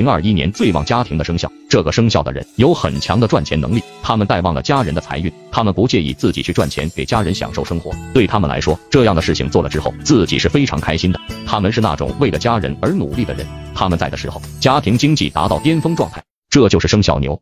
零二一年最旺家庭的生肖。这个生肖的人有很强的赚钱能力他们带旺了家人的财运他们不介意自己去赚钱给家人享受生活。对他们来说这样的事情做了之后自己是非常开心的。他们是那种为了家人而努力的人。他们在的时候家庭经济达到巅峰状态这就是生肖牛。